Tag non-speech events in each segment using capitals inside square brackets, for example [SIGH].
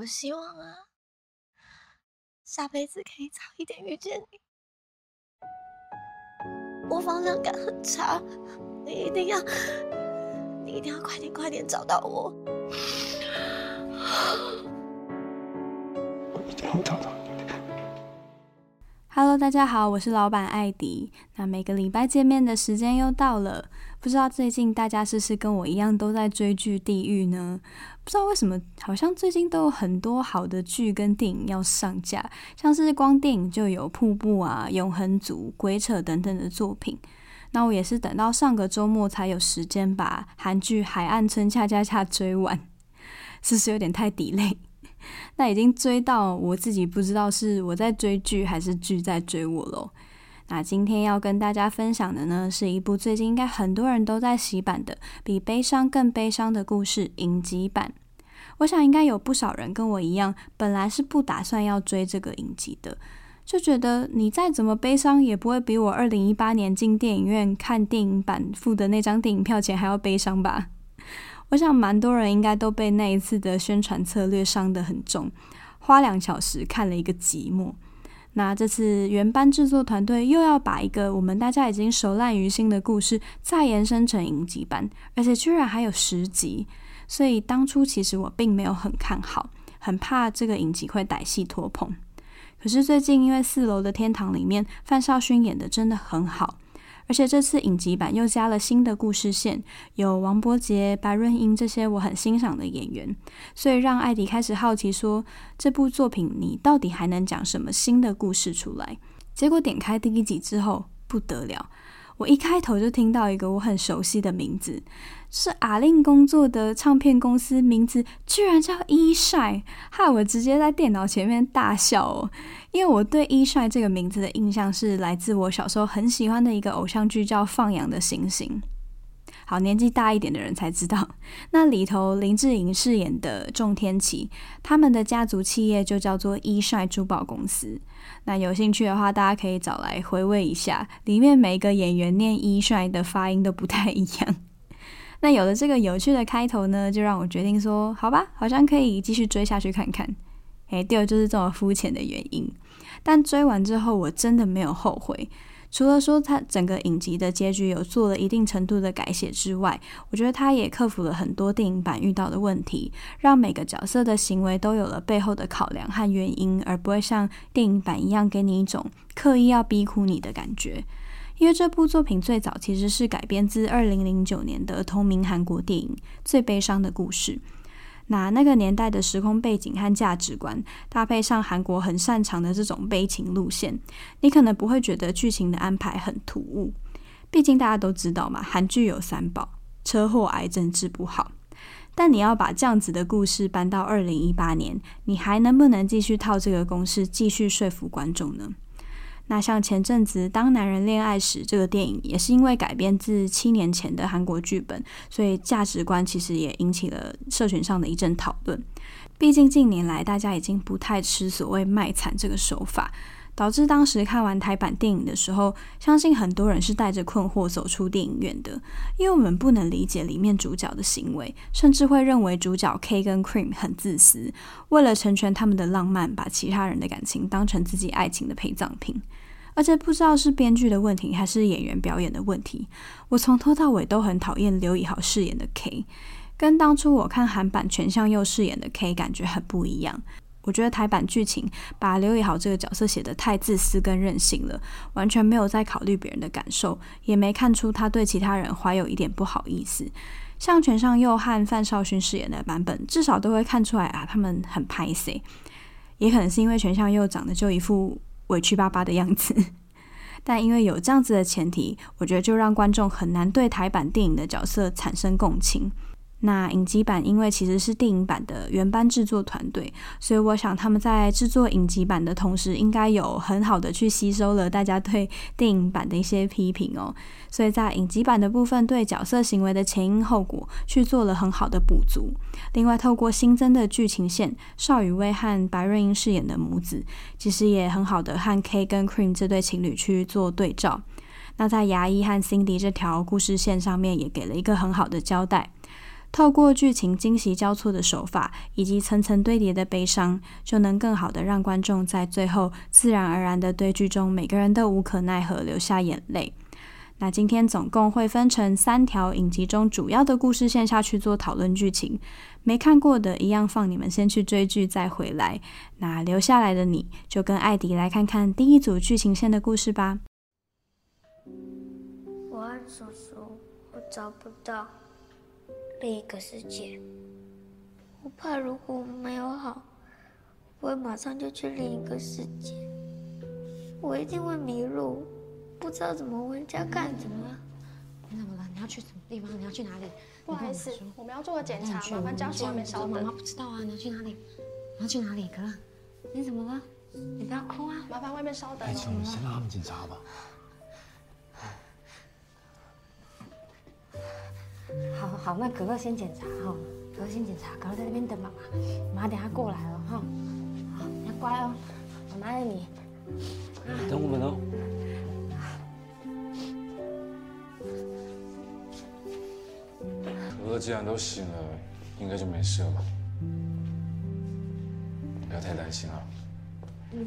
我希望啊，下辈子可以早一点遇见你。我方向感很差，你一定要，你一定要快点快点找到我。我一定要找到。Hello，大家好，我是老板艾迪。那每个礼拜见面的时间又到了，不知道最近大家是不是跟我一样都在追剧《地狱》呢？不知道为什么，好像最近都有很多好的剧跟电影要上架，像是光电影就有《瀑布》啊、《永恒族》、《鬼扯》等等的作品。那我也是等到上个周末才有时间把韩剧《海岸村恰恰恰》追完，[LAUGHS] 是不是有点太 delay？那已经追到我自己不知道是我在追剧还是剧在追我喽。那今天要跟大家分享的呢，是一部最近应该很多人都在洗版的，比悲伤更悲伤的故事影集版。我想应该有不少人跟我一样，本来是不打算要追这个影集的，就觉得你再怎么悲伤，也不会比我二零一八年进电影院看电影版付的那张电影票钱还要悲伤吧。我想，蛮多人应该都被那一次的宣传策略伤得很重，花两小时看了一个寂寞。那这次原班制作团队又要把一个我们大家已经熟烂于心的故事再延伸成影集版，而且居然还有十集。所以当初其实我并没有很看好，很怕这个影集会歹戏拖棚。可是最近因为《四楼的天堂》里面范少勋演的真的很好。而且这次影集版又加了新的故事线，有王伯杰、白润英这些我很欣赏的演员，所以让艾迪开始好奇说，这部作品你到底还能讲什么新的故事出来？结果点开第一集之后不得了，我一开头就听到一个我很熟悉的名字。是阿令工作的唱片公司名字居然叫 E.SHINE，害我直接在电脑前面大笑哦！因为我对 E.SHINE 这个名字的印象是来自我小时候很喜欢的一个偶像剧叫《放羊的星星》。好，年纪大一点的人才知道，那里头林志颖饰演的仲天齐，他们的家族企业就叫做 E.SHINE 珠宝公司。那有兴趣的话，大家可以找来回味一下，里面每一个演员念 E.SHINE 的发音都不太一样。那有了这个有趣的开头呢，就让我决定说，好吧，好像可以继续追下去看看。诶，第二就是这么肤浅的原因。但追完之后，我真的没有后悔。除了说它整个影集的结局有做了一定程度的改写之外，我觉得它也克服了很多电影版遇到的问题，让每个角色的行为都有了背后的考量和原因，而不会像电影版一样给你一种刻意要逼哭你的感觉。因为这部作品最早其实是改编自二零零九年的同名韩国电影《最悲伤的故事》。那那个年代的时空背景和价值观，搭配上韩国很擅长的这种悲情路线，你可能不会觉得剧情的安排很突兀。毕竟大家都知道嘛，韩剧有三宝：车祸、癌症治不好。但你要把这样子的故事搬到二零一八年，你还能不能继续套这个公式，继续说服观众呢？那像前阵子《当男人恋爱时》这个电影，也是因为改编自七年前的韩国剧本，所以价值观其实也引起了社群上的一阵讨论。毕竟近年来大家已经不太吃所谓卖惨这个手法，导致当时看完台版电影的时候，相信很多人是带着困惑走出电影院的，因为我们不能理解里面主角的行为，甚至会认为主角 K 跟 Cream 很自私，为了成全他们的浪漫，把其他人的感情当成自己爱情的陪葬品。而且不知道是编剧的问题还是演员表演的问题，我从头到尾都很讨厌刘以豪饰演的 K，跟当初我看韩版权相佑饰演的 K 感觉很不一样。我觉得台版剧情把刘以豪这个角色写得太自私跟任性了，完全没有在考虑别人的感受，也没看出他对其他人怀有一点不好意思。像权相佑和范少勋饰演的版本，至少都会看出来啊，他们很拍谢。也可能是因为权相佑长得就一副委屈巴巴的样子，[LAUGHS] 但因为有这样子的前提，我觉得就让观众很难对台版电影的角色产生共情。那影集版因为其实是电影版的原班制作团队，所以我想他们在制作影集版的同时，应该有很好的去吸收了大家对电影版的一些批评哦。所以在影集版的部分，对角色行为的前因后果去做了很好的补足。另外，透过新增的剧情线，邵雨薇和白瑞英饰演的母子，其实也很好的和 K 跟 Cream 这对情侣去做对照。那在牙医和 Cindy 这条故事线上面，也给了一个很好的交代。透过剧情惊喜交错的手法，以及层层堆叠的悲伤，就能更好的让观众在最后自然而然的对剧中每个人都无可奈何流下眼泪。那今天总共会分成三条影集中主要的故事线下去做讨论剧情，没看过的一样放你们先去追剧再回来。那留下来的你就跟艾迪来看看第一组剧情线的故事吧。我和叔叔，我找不到。另一个世界，我怕如果我们没有好，我会马上就去另一个世界，我一定会迷路，不知道怎么回家干什么。你怎么了？你要去什么地方？你要去哪里？不好意思，我们要做个检查，麻烦家属外面稍等。妈妈不知道啊，你要去哪里？你要去哪里？可乐，你怎么了？你不要哭啊，麻烦外面稍等。哎，我们先让他们检查吧。好好，那可乐先检查哈，可乐先检查，可乐在那边等妈妈，妈妈等下过来了哈。好，你要乖哦，妈妈爱你。等我们哦。可乐既然都醒了，应该就没事了吧？不要太担心了。嗯。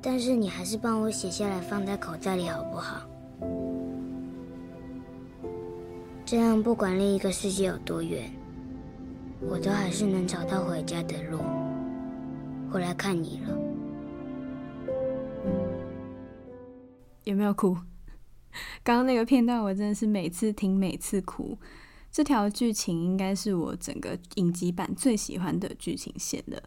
但是你还是帮我写下来放在口袋里好不好？这样不管另一个世界有多远，我都还是能找到回家的路。回来看你了。有没有哭？[LAUGHS] 刚刚那个片段我真的是每次听每次哭。这条剧情应该是我整个影集版最喜欢的剧情线了。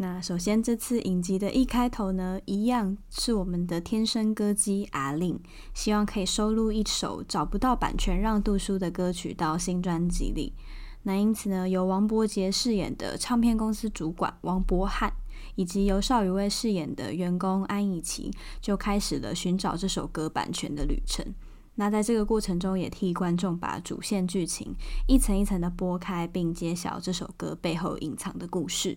那首先，这次影集的一开头呢，一样是我们的天生歌姬阿令，希望可以收录一首找不到版权让渡输的歌曲到新专辑里。那因此呢，由王柏杰饰演的唱片公司主管王柏翰，以及由邵雨薇饰演的员工安以琪，就开始了寻找这首歌版权的旅程。那在这个过程中，也替观众把主线剧情一层一层的剥开，并揭晓这首歌背后隐藏的故事。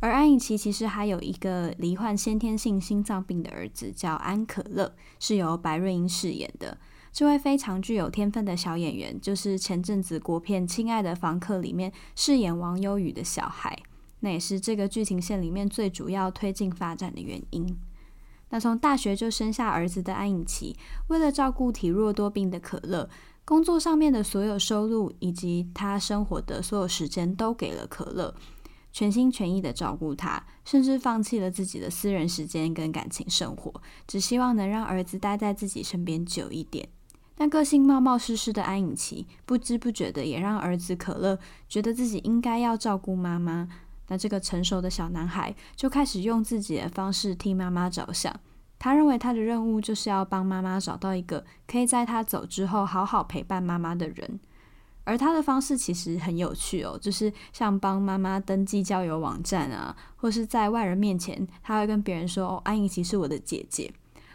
而安以琪其实还有一个罹患先天性心脏病的儿子，叫安可乐，是由白瑞英饰演的。这位非常具有天分的小演员，就是前阵子国片《亲爱的房客》里面饰演王优宇的小孩，那也是这个剧情线里面最主要推进发展的原因。那从大学就生下儿子的安以琪，为了照顾体弱多病的可乐，工作上面的所有收入以及他生活的所有时间都给了可乐，全心全意的照顾他，甚至放弃了自己的私人时间跟感情生活，只希望能让儿子待在自己身边久一点。但个性冒冒失失的安以琪，不知不觉的也让儿子可乐觉得自己应该要照顾妈妈。那这个成熟的小男孩就开始用自己的方式替妈妈着想。他认为他的任务就是要帮妈妈找到一个可以在他走之后好好陪伴妈妈的人。而他的方式其实很有趣哦，就是像帮妈妈登记交友网站啊，或是在外人面前，他会跟别人说：“哦，安以琪是我的姐姐。”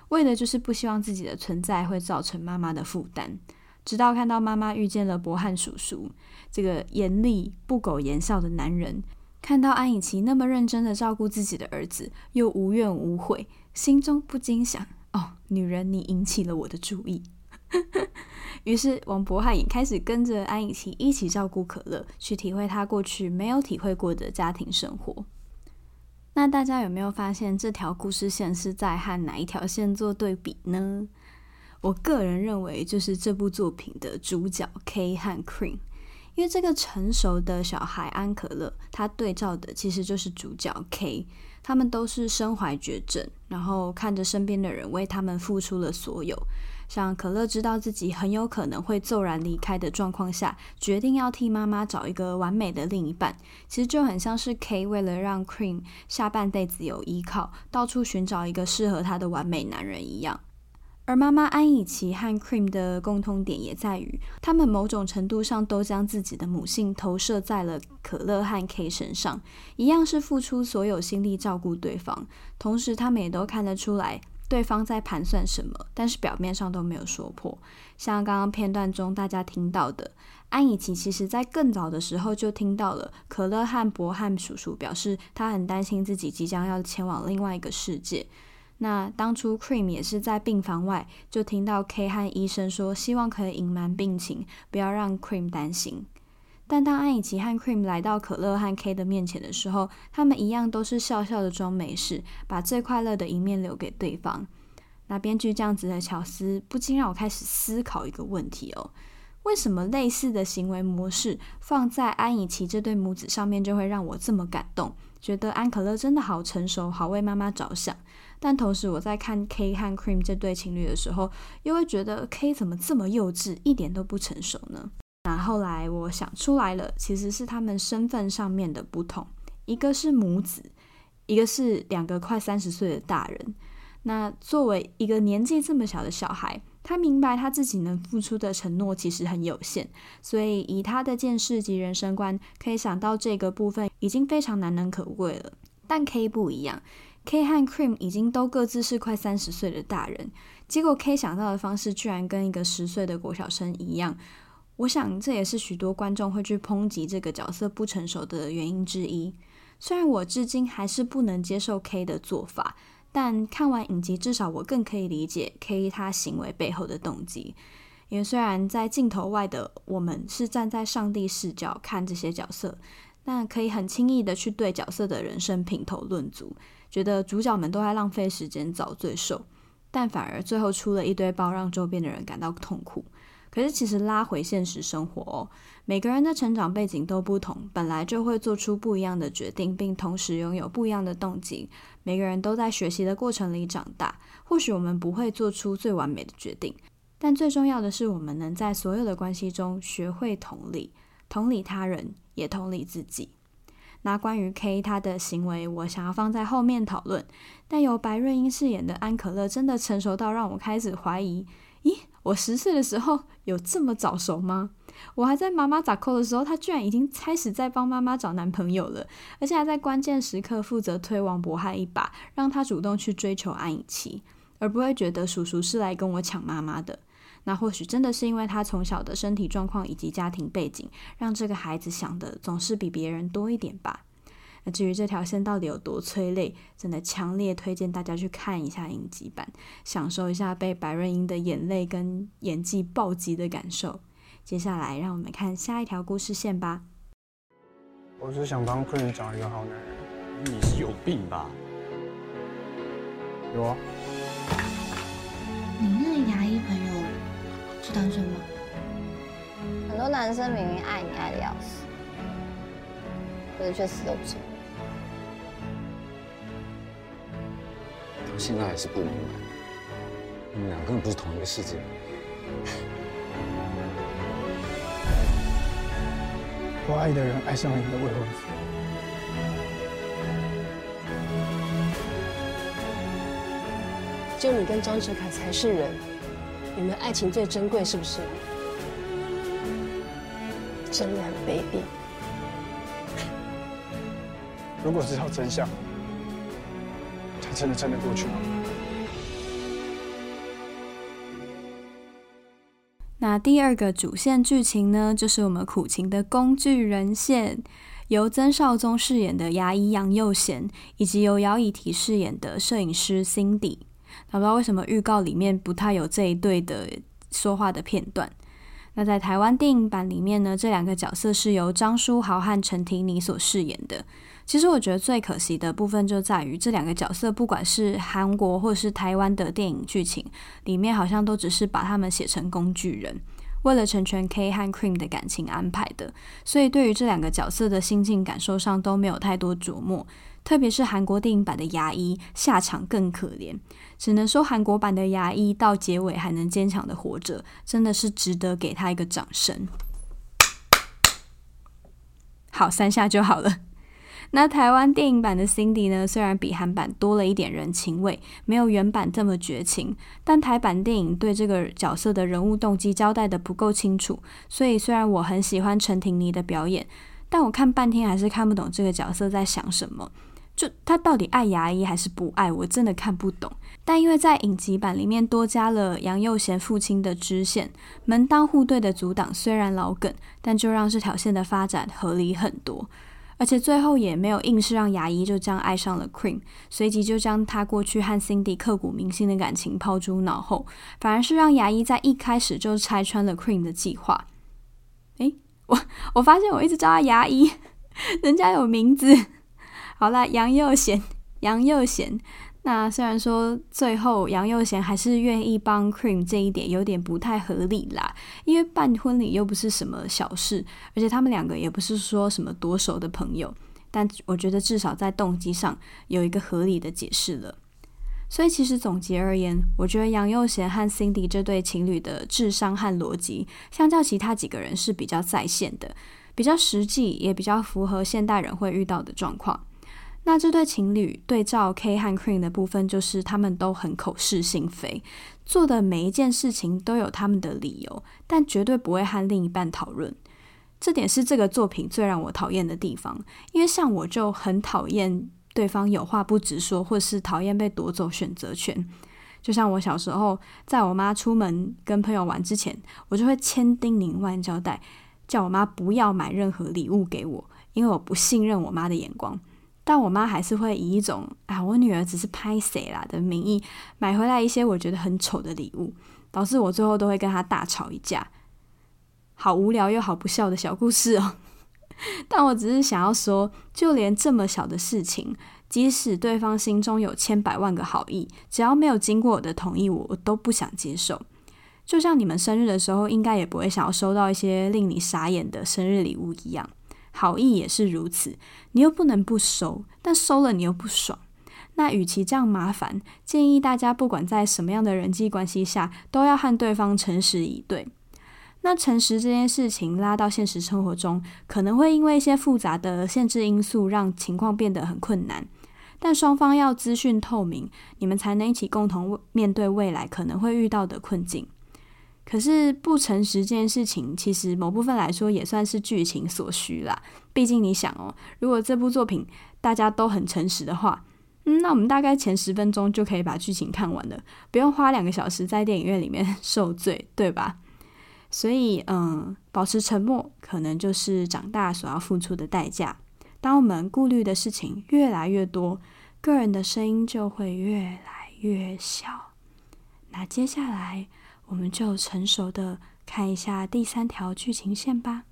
为的就是不希望自己的存在会造成妈妈的负担。直到看到妈妈遇见了博汉叔叔，这个严厉不苟言笑的男人，看到安以琪那么认真的照顾自己的儿子，又无怨无悔，心中不禁想：“哦，女人，你引起了我的注意。” [LAUGHS] 于是，王博汉也开始跟着安以琪一起照顾可乐，去体会他过去没有体会过的家庭生活。那大家有没有发现，这条故事线是在和哪一条线做对比呢？我个人认为，就是这部作品的主角 K 和 Cream，因为这个成熟的小孩安可乐，他对照的其实就是主角 K。他们都是身怀绝症，然后看着身边的人为他们付出了所有。像可乐知道自己很有可能会骤然离开的状况下，决定要替妈妈找一个完美的另一半，其实就很像是 K 为了让 Cream 下半辈子有依靠，到处寻找一个适合他的完美男人一样。而妈妈安以琪和 Cream 的共通点也在于，他们某种程度上都将自己的母性投射在了可乐和 K 身上，一样是付出所有心力照顾对方，同时他们也都看得出来。对方在盘算什么，但是表面上都没有说破。像刚刚片段中大家听到的，安以琪其实在更早的时候就听到了可乐和博汉叔叔表示，他很担心自己即将要前往另外一个世界。那当初 Cream 也是在病房外就听到 K 和医生说，希望可以隐瞒病情，不要让 Cream 担心。但当安以琪和 Cream 来到可乐和 K 的面前的时候，他们一样都是笑笑的装没事，把最快乐的一面留给对方。那编剧这样子的巧思，不禁让我开始思考一个问题哦：为什么类似的行为模式放在安以琪这对母子上面，就会让我这么感动，觉得安可乐真的好成熟，好为妈妈着想？但同时我在看 K 和 Cream 这对情侣的时候，又会觉得 K 怎么这么幼稚，一点都不成熟呢？那后来我想出来了，其实是他们身份上面的不同，一个是母子，一个是两个快三十岁的大人。那作为一个年纪这么小的小孩，他明白他自己能付出的承诺其实很有限，所以以他的见识及人生观，可以想到这个部分已经非常难能可贵了。但 K 不一样，K 和 Cream 已经都各自是快三十岁的大人，结果 K 想到的方式居然跟一个十岁的国小生一样。我想这也是许多观众会去抨击这个角色不成熟的原因之一。虽然我至今还是不能接受 K 的做法，但看完影集，至少我更可以理解 K 他行为背后的动机。因为虽然在镜头外的我们是站在上帝视角看这些角色，但可以很轻易的去对角色的人生评头论足，觉得主角们都在浪费时间找罪受，但反而最后出了一堆包，让周边的人感到痛苦。可是，其实拉回现实生活哦，每个人的成长背景都不同，本来就会做出不一样的决定，并同时拥有不一样的动机。每个人都在学习的过程里长大。或许我们不会做出最完美的决定，但最重要的是，我们能在所有的关系中学会同理，同理他人，也同理自己。那关于 K 他的行为，我想要放在后面讨论。但由白瑞英饰演的安可乐，真的成熟到让我开始怀疑。我十岁的时候有这么早熟吗？我还在妈妈咋扣的时候，他居然已经开始在帮妈妈找男朋友了，而且还在关键时刻负责推王博翰一把，让他主动去追求安以琪，而不会觉得叔叔是来跟我抢妈妈的。那或许真的是因为他从小的身体状况以及家庭背景，让这个孩子想的总是比别人多一点吧。那至于这条线到底有多催泪，真的强烈推荐大家去看一下影集版，享受一下被白瑞英的眼泪跟演技暴击的感受。接下来，让我们看下一条故事线吧。我是想帮 Cream 找一个好男人。你是有病吧？有啊。你那个牙医朋友是单身吗？很多男生明明爱你爱的要死，可是却死都不承认。现在还是不明白，你们俩根本不是同一个世界。我爱的人爱上了你的未婚夫。就你跟张哲凯才是人，你们爱情最珍贵，是不是？真的很卑鄙。如果知道真相，他真的撑得过去吗？那第二个主线剧情呢，就是我们苦情的工具人线，由曾少宗饰演的牙医杨佑贤，以及由姚以缇饰演的摄影师 Cindy。那不知道为什么预告里面不太有这一对的说话的片段。那在台湾电影版里面呢，这两个角色是由张书豪和陈庭妮所饰演的。其实我觉得最可惜的部分就在于这两个角色，不管是韩国或是台湾的电影剧情里面，好像都只是把他们写成工具人，为了成全 K 和 Cream 的感情安排的。所以对于这两个角色的心境感受上都没有太多琢磨。特别是韩国电影版的牙医下场更可怜，只能说韩国版的牙医到结尾还能坚强的活着，真的是值得给他一个掌声。好，三下就好了。那台湾电影版的 Cindy 呢？虽然比韩版多了一点人情味，没有原版这么绝情，但台版电影对这个角色的人物动机交代得不够清楚。所以虽然我很喜欢陈婷妮的表演，但我看半天还是看不懂这个角色在想什么。就他到底爱牙医还是不爱？我真的看不懂。但因为在影集版里面多加了杨佑贤父亲的支线，门当户对的阻挡虽然老梗，但就让这条线的发展合理很多。而且最后也没有硬是让牙医就这样爱上了 Cream，随即就将他过去和 Cindy 刻骨铭心的感情抛诸脑后，反而是让牙医在一开始就拆穿了 Cream 的计划。诶，我我发现我一直叫他牙医，[LAUGHS] 人家有名字。[LAUGHS] 好了，杨佑贤，杨佑贤。那虽然说最后杨佑贤还是愿意帮 Cream 这一点有点不太合理啦，因为办婚礼又不是什么小事，而且他们两个也不是说什么多熟的朋友，但我觉得至少在动机上有一个合理的解释了。所以其实总结而言，我觉得杨佑贤和 Cindy 这对情侣的智商和逻辑，相较其他几个人是比较在线的，比较实际，也比较符合现代人会遇到的状况。那这对情侣对照 K 和 Cream 的部分，就是他们都很口是心非，做的每一件事情都有他们的理由，但绝对不会和另一半讨论。这点是这个作品最让我讨厌的地方，因为像我就很讨厌对方有话不直说，或是讨厌被夺走选择权。就像我小时候，在我妈出门跟朋友玩之前，我就会千叮咛万交代，叫我妈不要买任何礼物给我，因为我不信任我妈的眼光。但我妈还是会以一种啊，我女儿只是拍谁啦的名义买回来一些我觉得很丑的礼物，导致我最后都会跟她大吵一架。好无聊又好不孝的小故事哦。[LAUGHS] 但我只是想要说，就连这么小的事情，即使对方心中有千百万个好意，只要没有经过我的同意，我都不想接受。就像你们生日的时候，应该也不会想要收到一些令你傻眼的生日礼物一样。好意也是如此，你又不能不收，但收了你又不爽。那与其这样麻烦，建议大家不管在什么样的人际关系下，都要和对方诚实以对。那诚实这件事情拉到现实生活中，可能会因为一些复杂的限制因素，让情况变得很困难。但双方要资讯透明，你们才能一起共同面对未来可能会遇到的困境。可是不诚实这件事情，其实某部分来说也算是剧情所需啦。毕竟你想哦，如果这部作品大家都很诚实的话，嗯，那我们大概前十分钟就可以把剧情看完了，不用花两个小时在电影院里面 [LAUGHS] 受罪，对吧？所以，嗯，保持沉默可能就是长大所要付出的代价。当我们顾虑的事情越来越多，个人的声音就会越来越小。那接下来。我们就成熟的看一下第三条剧情线吧。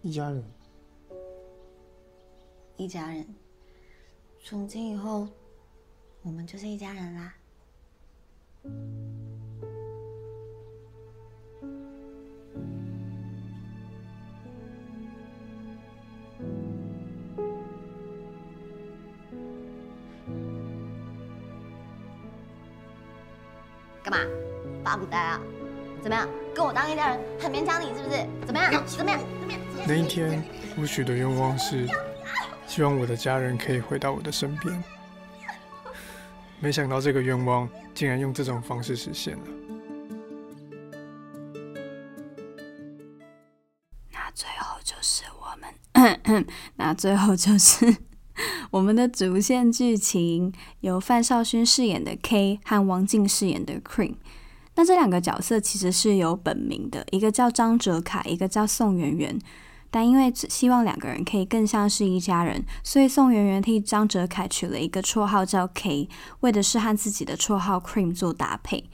一家人，一家人，从今以后，我们就是一家人啦。干嘛？发不呆啊？怎么样？跟我当一家人很勉强你是不是？怎么样？怎么样？怎么样？那一天，我许的愿望是，希望我的家人可以回到我的身边。没想到这个愿望竟然用这种方式实现了。那最后就是我们 [COUGHS] 我们的主线剧情，由范少勋饰演的 K 和王静饰演的 Cream。那这两个角色其实是有本名的，一个叫张哲凯，一个叫宋媛媛。但因为希望两个人可以更像是一家人，所以宋媛媛替张哲凯取了一个绰号叫 K，为的是和自己的绰号 Cream 做搭配。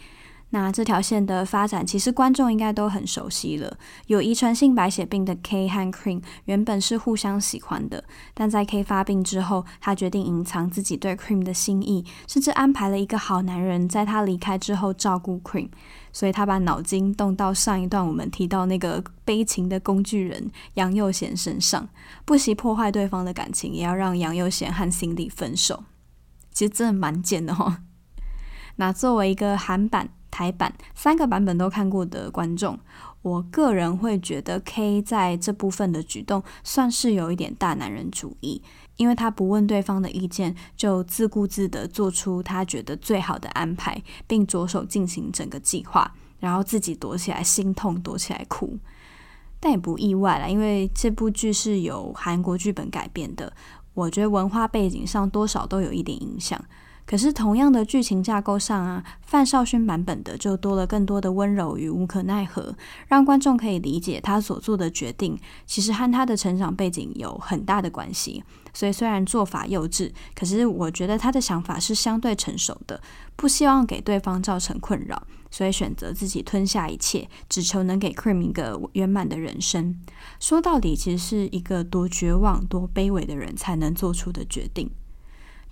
那这条线的发展，其实观众应该都很熟悉了。有遗传性白血病的 K 和 Cream 原本是互相喜欢的，但在 K 发病之后，他决定隐藏自己对 Cream 的心意，甚至安排了一个好男人在他离开之后照顾 Cream。所以他把脑筋动到上一段我们提到那个悲情的工具人杨佑贤身上，不惜破坏对方的感情，也要让杨佑贤和心立分手。其实真的蛮贱的哦。[LAUGHS] 那作为一个韩版，台版三个版本都看过的观众，我个人会觉得 K 在这部分的举动算是有一点大男人主义，因为他不问对方的意见，就自顾自地做出他觉得最好的安排，并着手进行整个计划，然后自己躲起来心痛，躲起来哭。但也不意外啦，因为这部剧是由韩国剧本改编的，我觉得文化背景上多少都有一点影响。可是同样的剧情架构上啊，范少勋版本的就多了更多的温柔与无可奈何，让观众可以理解他所做的决定其实和他的成长背景有很大的关系。所以虽然做法幼稚，可是我觉得他的想法是相对成熟的，不希望给对方造成困扰，所以选择自己吞下一切，只求能给 Cream 一个圆满的人生。说到底，其实是一个多绝望、多卑微的人才能做出的决定。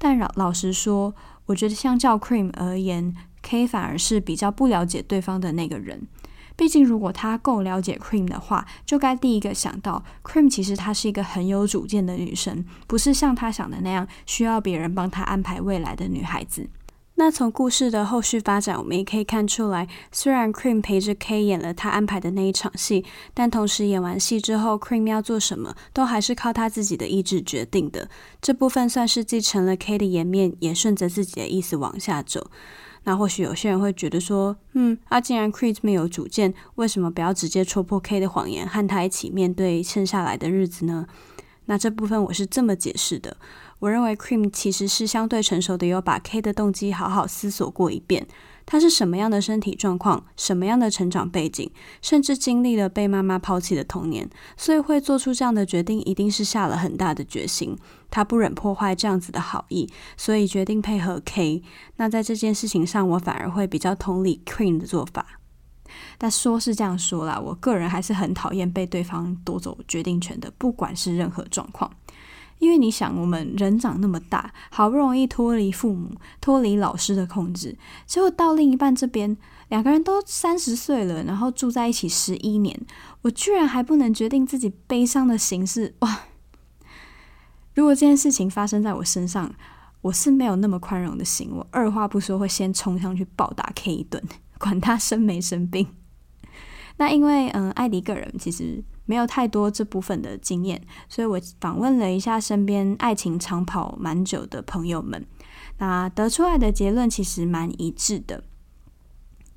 但老老实说，我觉得相较 Cream 而言，K 反而是比较不了解对方的那个人。毕竟，如果他够了解 Cream 的话，就该第一个想到 Cream 其实她是一个很有主见的女生，不是像他想的那样需要别人帮她安排未来的女孩子。那从故事的后续发展，我们也可以看出来，虽然 Cream 陪着 K 演了他安排的那一场戏，但同时演完戏之后，Cream 要做什么，都还是靠他自己的意志决定的。这部分算是继承了 K 的颜面，也顺着自己的意思往下走。那或许有些人会觉得说，嗯，啊，既然 Cream 没有主见，为什么不要直接戳破 K 的谎言，和他一起面对剩下来的日子呢？那这部分我是这么解释的。我认为 Cream 其实是相对成熟的，有把 K 的动机好好思索过一遍。他是什么样的身体状况，什么样的成长背景，甚至经历了被妈妈抛弃的童年，所以会做出这样的决定，一定是下了很大的决心。他不忍破坏这样子的好意，所以决定配合 K。那在这件事情上，我反而会比较同理 Cream 的做法。但说是这样说啦，我个人还是很讨厌被对方夺走决定权的，不管是任何状况。因为你想，我们人长那么大，好不容易脱离父母、脱离老师的控制，结果到另一半这边，两个人都三十岁了，然后住在一起十一年，我居然还不能决定自己悲伤的形式。哇！如果这件事情发生在我身上，我是没有那么宽容的心，我二话不说会先冲上去暴打 K 一顿，管他生没生病。那因为，嗯，艾迪个人其实。没有太多这部分的经验，所以我访问了一下身边爱情长跑蛮久的朋友们，那得出来的结论其实蛮一致的，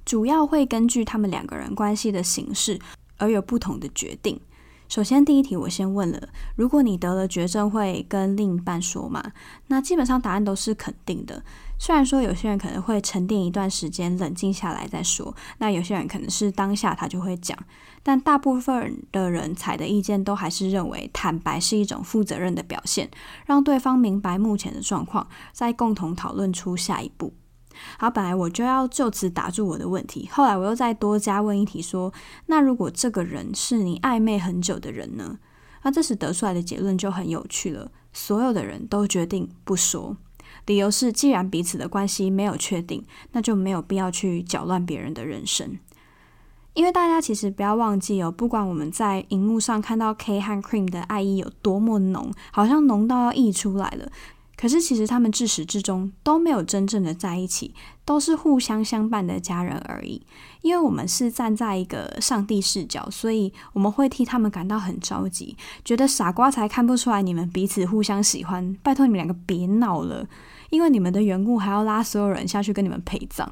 主要会根据他们两个人关系的形式而有不同的决定。首先，第一题我先问了：如果你得了绝症，会跟另一半说吗？那基本上答案都是肯定的。虽然说有些人可能会沉淀一段时间，冷静下来再说；那有些人可能是当下他就会讲。但大部分的人采的意见都还是认为，坦白是一种负责任的表现，让对方明白目前的状况，再共同讨论出下一步。好，本来我就要就此打住我的问题，后来我又再多加问一题，说：那如果这个人是你暧昧很久的人呢？那这时得出来的结论就很有趣了，所有的人都决定不说，理由是既然彼此的关系没有确定，那就没有必要去搅乱别人的人生。因为大家其实不要忘记哦，不管我们在荧幕上看到 K 和 Cream 的爱意有多么浓，好像浓到要溢出来了。可是，其实他们自始至终都没有真正的在一起，都是互相相伴的家人而已。因为我们是站在一个上帝视角，所以我们会替他们感到很着急，觉得傻瓜才看不出来你们彼此互相喜欢。拜托你们两个别闹了，因为你们的缘故还要拉所有人下去跟你们陪葬。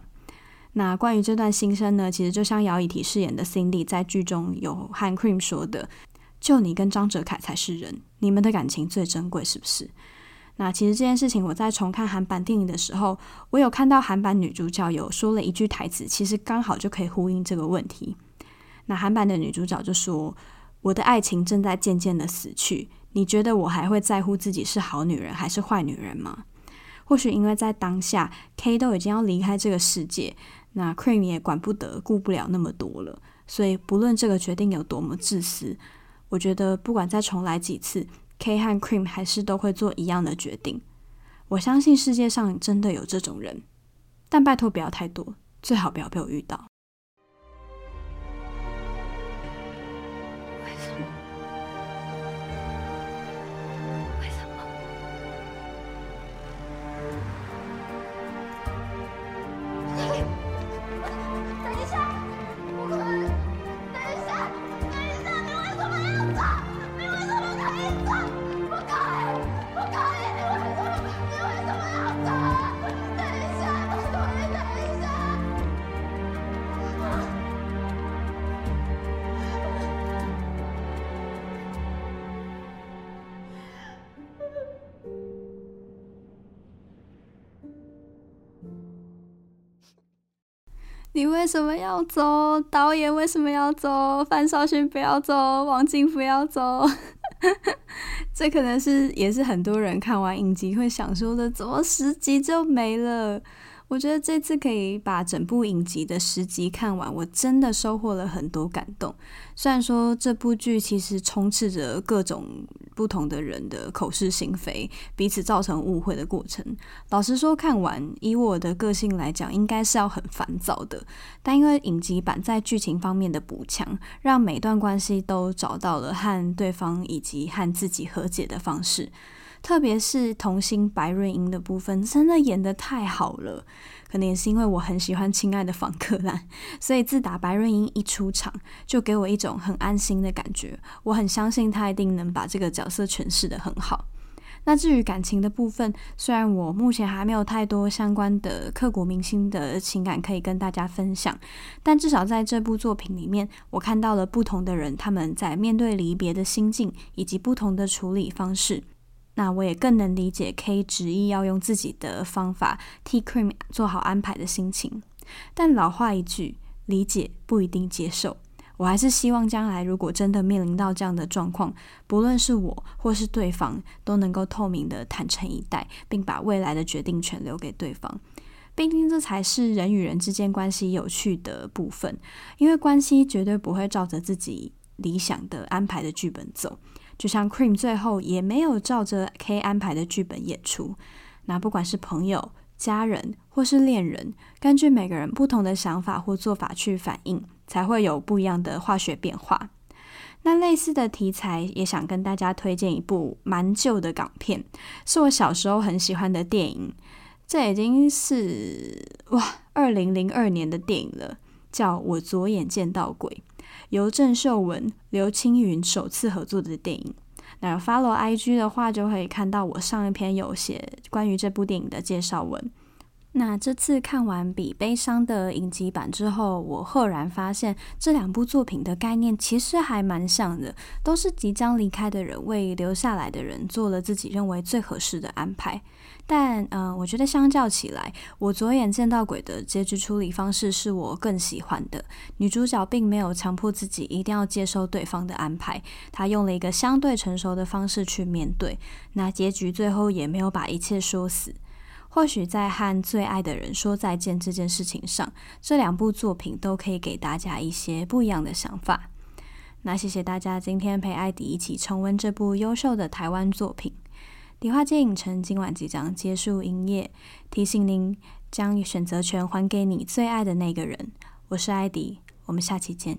那关于这段心声呢，其实就像姚以缇饰演的 Cindy 在剧中有和 Cream 说的。就你跟张哲凯才是人，你们的感情最珍贵，是不是？那其实这件事情，我在重看韩版电影的时候，我有看到韩版女主角有说了一句台词，其实刚好就可以呼应这个问题。那韩版的女主角就说：“我的爱情正在渐渐的死去，你觉得我还会在乎自己是好女人还是坏女人吗？”或许因为在当下，K 都已经要离开这个世界，那 Cream 也管不得、顾不了那么多了，所以不论这个决定有多么自私，我觉得不管再重来几次。K 和 Cream 还是都会做一样的决定。我相信世界上真的有这种人，但拜托不要太多，最好不要被我遇到。为什么要走？导演为什么要走？范少勋不要走，王静不要走。[LAUGHS] 这可能是也是很多人看完影集会想说的：怎么十集就没了？我觉得这次可以把整部影集的十集看完，我真的收获了很多感动。虽然说这部剧其实充斥着各种不同的人的口是心非，彼此造成误会的过程。老实说，看完以我的个性来讲，应该是要很烦躁的。但因为影集版在剧情方面的补强，让每段关系都找到了和对方以及和自己和解的方式。特别是童星白润英的部分，真的演得太好了。可能也是因为我很喜欢《亲爱的房客兰》，所以自打白润英一出场，就给我一种很安心的感觉。我很相信她一定能把这个角色诠释得很好。那至于感情的部分，虽然我目前还没有太多相关的刻骨铭心的情感可以跟大家分享，但至少在这部作品里面，我看到了不同的人他们在面对离别的心境，以及不同的处理方式。那我也更能理解 K 执意要用自己的方法替 Cream 做好安排的心情，但老话一句，理解不一定接受。我还是希望将来如果真的面临到这样的状况，不论是我或是对方，都能够透明的坦诚以待，并把未来的决定权留给对方。毕竟这才是人与人之间关系有趣的部分，因为关系绝对不会照着自己理想的安排的剧本走。就像 Cream 最后也没有照着 K 安排的剧本演出，那不管是朋友、家人或是恋人，根据每个人不同的想法或做法去反应，才会有不一样的化学变化。那类似的题材，也想跟大家推荐一部蛮旧的港片，是我小时候很喜欢的电影，这已经是哇二零零二年的电影了，叫我左眼见到鬼。由郑秀文、刘青云首次合作的电影。那 follow IG 的话，就可以看到我上一篇有写关于这部电影的介绍文。那这次看完《比悲伤》的影集版之后，我赫然发现这两部作品的概念其实还蛮像的，都是即将离开的人为留下来的人做了自己认为最合适的安排。但嗯、呃，我觉得相较起来，我左眼见到鬼的结局处理方式是我更喜欢的。女主角并没有强迫自己一定要接受对方的安排，她用了一个相对成熟的方式去面对。那结局最后也没有把一切说死。或许在和最爱的人说再见这件事情上，这两部作品都可以给大家一些不一样的想法。那谢谢大家今天陪艾迪一起重温这部优秀的台湾作品。迪化街影城今晚即将结束营业，提醒您将选择权还给你最爱的那个人。我是艾迪，我们下期见。